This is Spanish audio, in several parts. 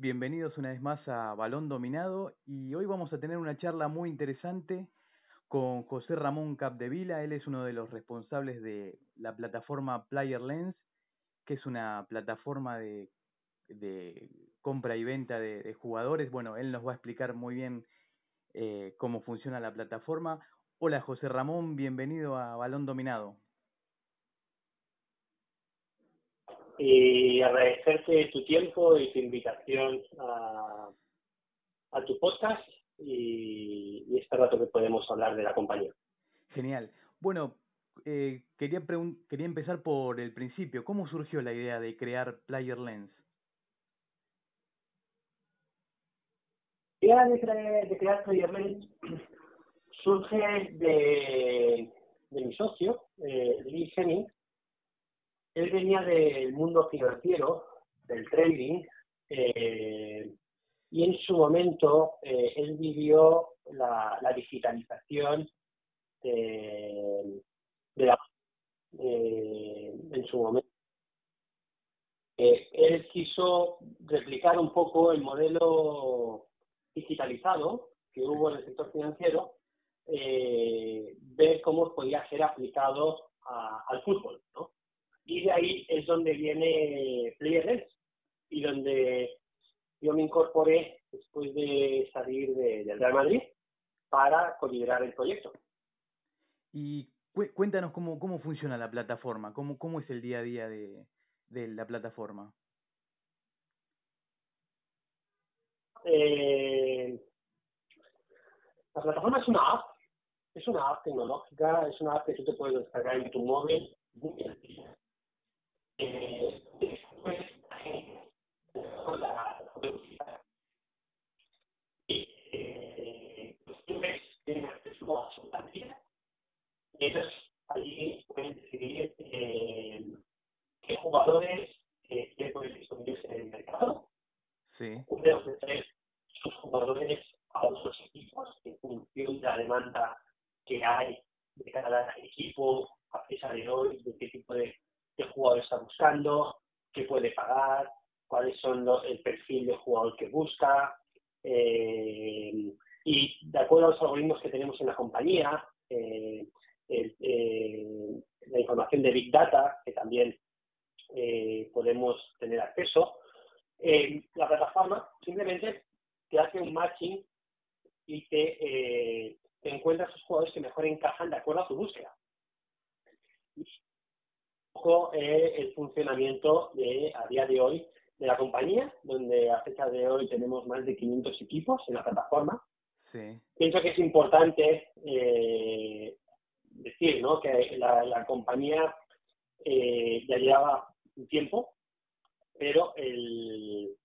bienvenidos una vez más a Balón Dominado y hoy vamos a tener una charla muy interesante con José Ramón Capdevila, él es uno de los responsables de la plataforma Player Lens, que es una plataforma de, compra y venta de, jugadores. Bueno, él nos va a explicar muy bien eh, cómo funciona la plataforma. Hola José Ramón, bienvenido a Balón Dominado. Y agradecerte tu tiempo y tu invitación a, a tu podcast y, y, este rato que podemos hablar de la compañía. Genial. Bueno, eh, quería, quería empezar por el principio. ¿Cómo surgió la idea de crear Player Lens? La idea de, crear, de crear Player Lens surge de, de mi socio, eh, Lee Henning, él venía del mundo financiero, del trading, eh, y en su momento eh, él vivió la, digitalización de, la, eh, en su momento. él quiso replicar un poco el modelo digitalizado que hubo en el sector financiero, ver cómo podía ser aplicado al fútbol, ¿no? Y de ahí es donde viene Players y donde yo me incorporé después de salir de, del Real Madrid para coliderar el proyecto. Y cuéntanos cómo, cómo funciona la plataforma, cómo, cómo es el día a día de, de la plataforma. Eh, la plataforma es una app, es una app tecnológica, es una app que tú te puedes descargar en tu móvil muy sencilla eh, después con la velocidad y eh, los clubes tienen acceso a su plantilla ellos allí pueden decidir eh, qué jugadores eh, pueden disponibles en el mercado sí. pueden ofrecer sus jugadores a otros equipos en función de la demanda que hay de cada equipo a pesar de hoy, de qué tipo de jugador está buscando, qué puede pagar, cuáles son los, el perfil de jugador que busca. Eh, y de acuerdo a los algoritmos que tenemos en la compañía, eh, eh, la información de Big Data, que también podemos tener acceso, la plataforma simplemente te hace un matching y te, te encuentra esos jugadores que mejor encajan de acuerdo a tu búsqueda eh, el funcionamiento de, a día de hoy de la compañía, donde a fecha de hoy tenemos más de 500 equipos en la plataforma. Pienso que es importante eh, decir ¿no? que la, compañía eh, ya llevaba un tiempo, pero el,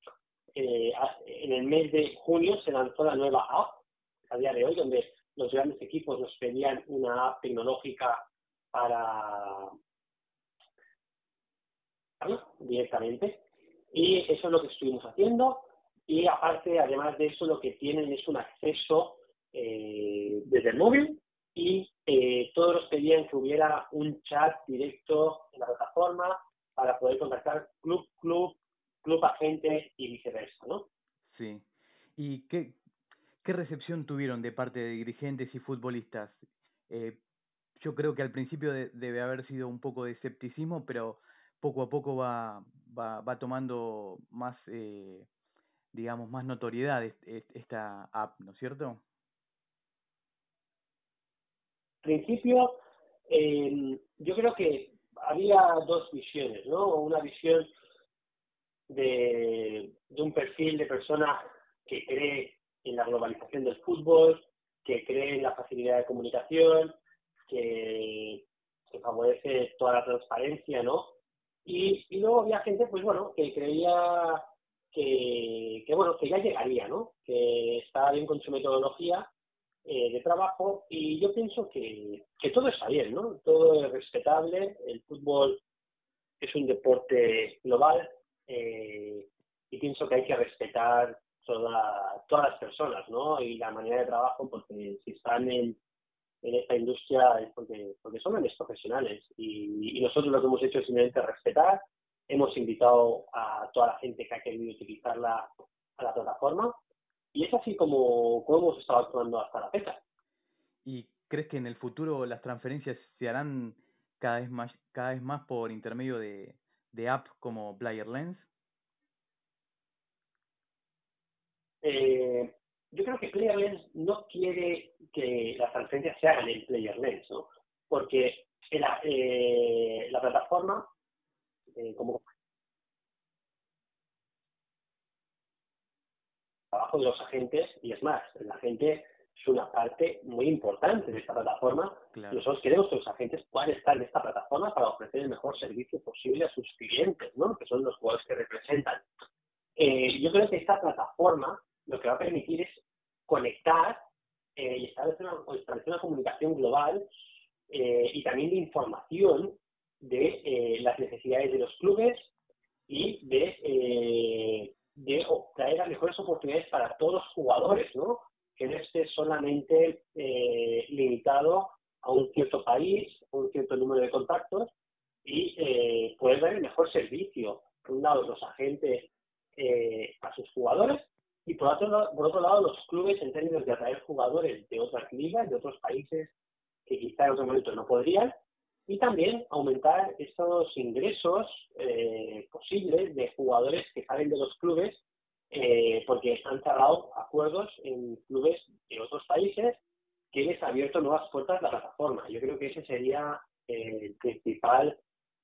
eh, en el mes de junio se lanzó la nueva app, a día de hoy, donde los grandes equipos nos pedían una app tecnológica para, directamente. Y eso es lo que estuvimos haciendo. Y aparte, además de eso, lo que tienen es un acceso eh, desde el móvil y eh, todos los pedían que hubiera un chat directo en la plataforma para poder contactar club, club, club agente y viceversa, ¿no? Sí. ¿Y qué, qué recepción tuvieron de parte de dirigentes y futbolistas? Eh, yo creo que al principio debe haber sido un poco de escepticismo, pero poco a poco va, va, va tomando más, eh, digamos, más notoriedad esta app, ¿no es cierto? Al principio, eh, yo creo que había dos visiones, ¿no? Una visión de, un perfil de persona que cree en la globalización del fútbol, que cree en la facilidad de comunicación, que, favorece toda la transparencia, ¿no? Y, y luego había gente, pues bueno, que creía que, que, bueno, que ya llegaría, ¿no? Que estaba bien con su metodología eh, de trabajo y yo pienso que, que todo está bien, ¿no? Todo es respetable, el fútbol es un deporte global eh, y pienso que hay que respetar toda, todas las personas, ¿no? Y la manera de trabajo, porque si están en, en esta industria es porque, porque son profesionales y, nosotros lo que hemos hecho es simplemente respetar. Hemos invitado a toda la gente que ha querido utilizarla a la plataforma y es así como, como hemos estado actuando hasta la fecha. ¿Y crees que en el futuro las transferencias se harán cada vez más, cada vez más por intermedio de, de apps como Player Lens? Eh, yo creo que Player Lens no quiere que las transferencias se hagan en Player Lens, ¿no? Porque la, eh, la plataforma, eh, como trabajo de los agentes, y es más, el agente es una parte muy importante de esta plataforma. Nosotros queremos que los agentes puedan estar en esta plataforma para ofrecer el mejor servicio posible a sus clientes, ¿no? que son los jugadores que representan. Eh, yo creo que esta plataforma lo que va a permitir es conectar eh, y establecer una, una comunicación global eh, y también de información de eh, las necesidades de los clubes y de, eh, de traer las mejores oportunidades para todos los jugadores, ¿no? Que no esté solamente eh, limitado a un cierto país, a un cierto número de contactos y eh, poder dar el mejor servicio, por un lado, los agentes eh, a sus jugadores y por otro, lado, por otro lado los clubes en términos de atraer jugadores de otras ligas, de otros países que quizá en otro momento no podrían, y también aumentar estos ingresos eh, posibles de jugadores que salen de los clubes eh, porque han cerrado acuerdos en clubes de otros países que les ha abierto nuevas puertas la plataforma. Yo creo que ese sería eh, el principal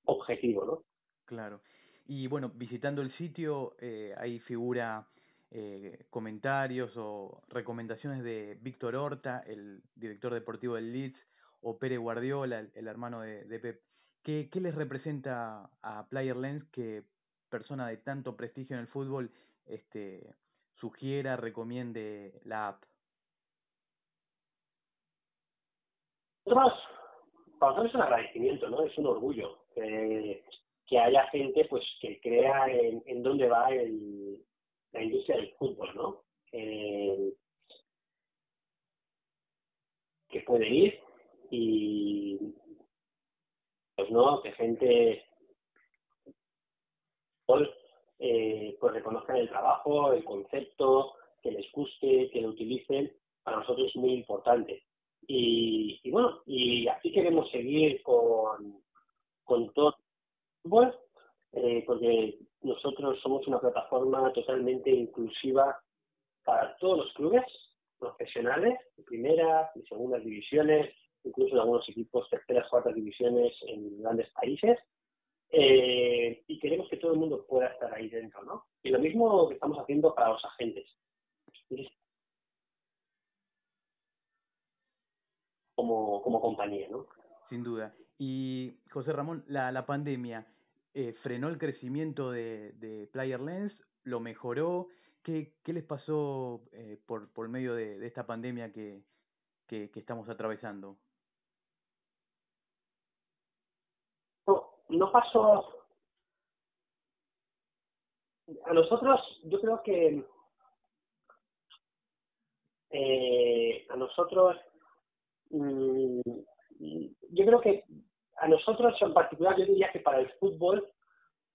objetivo, ¿no? Claro. Y bueno, visitando el sitio, eh, ahí figura eh, comentarios o recomendaciones de Víctor Horta, el director deportivo del Leeds, o Pere Guardiola, el, hermano de, Pep. ¿Qué, ¿Qué, les representa a Player Lens que persona de tanto prestigio en el fútbol este, sugiera, recomiende la app? Para nosotros es un agradecimiento, ¿no? Es un orgullo que, que haya gente pues que crea en, en dónde va el, la industria del fútbol, ¿no? Eh, que puede ir y pues no que gente eh, pues reconozcan el trabajo el concepto que les guste que lo utilicen para nosotros es muy importante. Y, bueno y así queremos seguir con con todo. Bueno, eh, porque nosotros somos una plataforma totalmente inclusiva para todos los clubes profesionales de primera y segundas divisiones incluso en algunos equipos terceras, cuartas divisiones en grandes países. Eh, y queremos que todo el mundo pueda estar ahí dentro, ¿no? Y lo mismo que estamos haciendo para los agentes. Como, como compañía, ¿no? Sin duda. Y José Ramón, la, la pandemia eh, frenó el crecimiento de, de Player Lens, lo mejoró. ¿Qué, qué les pasó eh, por, por medio de, esta pandemia que, que estamos atravesando? No pasó. A nosotros, yo creo que eh, a nosotros, mmm, yo creo que a nosotros en particular, yo diría que para el fútbol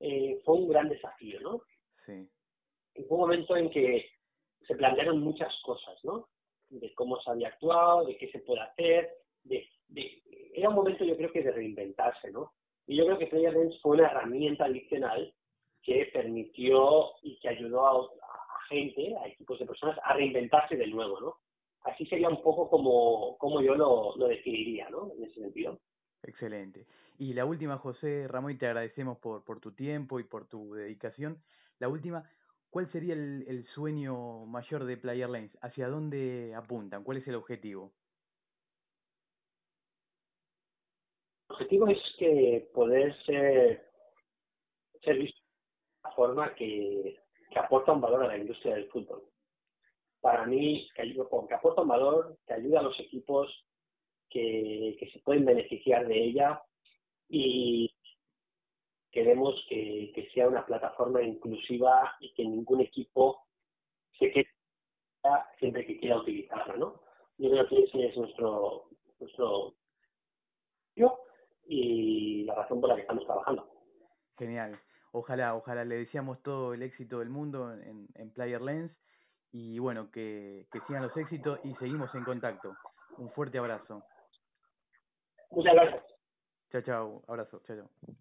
eh, fue un gran desafío, ¿no? Sí. Fue un momento en que se plantearon muchas cosas, ¿no? De cómo se había actuado, de qué se puede hacer, de, de, era un momento yo creo que de reinventarse, ¿no? Y yo creo que Player Lens fue una herramienta adicional que permitió y que ayudó a, gente, a equipos de personas, a reinventarse de nuevo, ¿no? Así sería un poco como, como yo lo, lo definiría, ¿no? En ese sentido. Excelente. Y la última, José Ramón, y te agradecemos por, por tu tiempo y por tu dedicación. La última, ¿cuál sería el, sueño mayor de Player Lens? ¿Hacia dónde apuntan? ¿Cuál es el objetivo? Objetivo es que poder ser, ser visto de una forma que, que aporta un valor a la industria del fútbol. Para mí, que, ayuda, que aporta un valor, que ayuda a los equipos que, se pueden beneficiar de ella y queremos que, sea una plataforma inclusiva y que ningún equipo se quede siempre que quiera utilizarla, ¿no? Yo creo que ese es nuestro nuestro y la razón por la que estamos trabajando. Genial. Ojalá ojalá, le deseamos todo el éxito del mundo en, en Player Lens y bueno, que, que sigan los éxitos y seguimos en contacto. Un fuerte abrazo. Muchas gracias. Chao, chao, abrazo, chao, chao.